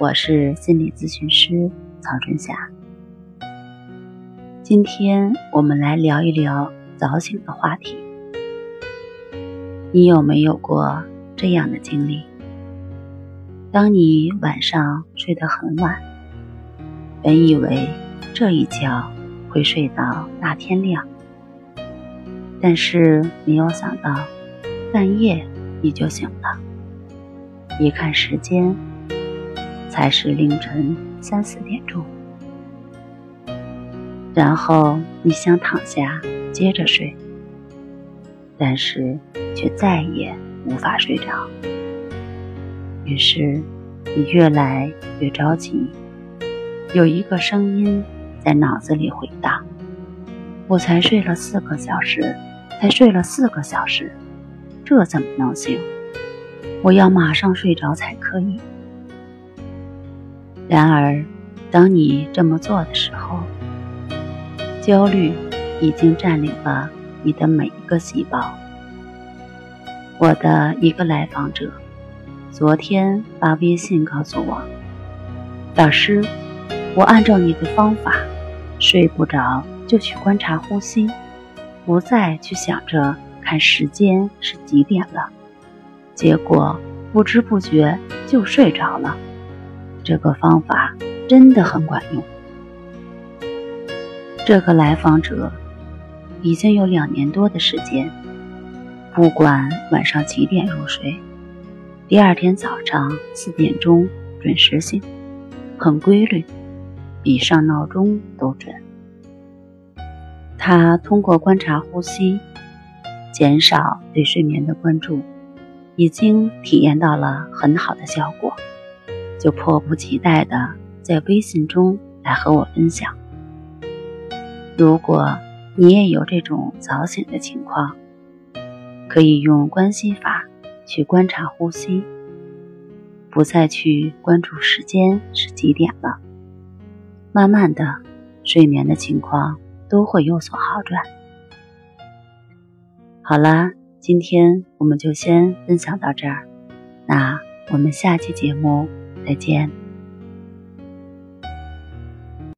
我是心理咨询师曹春霞。今天我们来聊一聊早醒的话题。你有没有过这样的经历？当你晚上睡得很晚，本以为这一觉会睡到大天亮，但是没有想到半夜你就醒了。一看时间，才是凌晨三四点钟，然后你想躺下接着睡。但是却再也无法睡着，于是你越来越着急。有一个声音在脑子里回荡：“我才睡了四个小时，才睡了四个小时，这怎么能行？我要马上睡着才可以。”然而，当你这么做的时候，焦虑已经占领了。你的每一个细胞。我的一个来访者昨天发微信告诉我：“老师，我按照你的方法，睡不着就去观察呼吸，不再去想着看时间是几点了，结果不知不觉就睡着了。这个方法真的很管用。”这个来访者。已经有两年多的时间，不管晚上几点入睡，第二天早上四点钟准时醒，很规律，比上闹钟都准。他通过观察呼吸，减少对睡眠的关注，已经体验到了很好的效果，就迫不及待的在微信中来和我分享。如果。你也有这种早醒的情况，可以用关系法去观察呼吸，不再去关注时间是几点了。慢慢的，睡眠的情况都会有所好转。好啦，今天我们就先分享到这儿，那我们下期节目再见。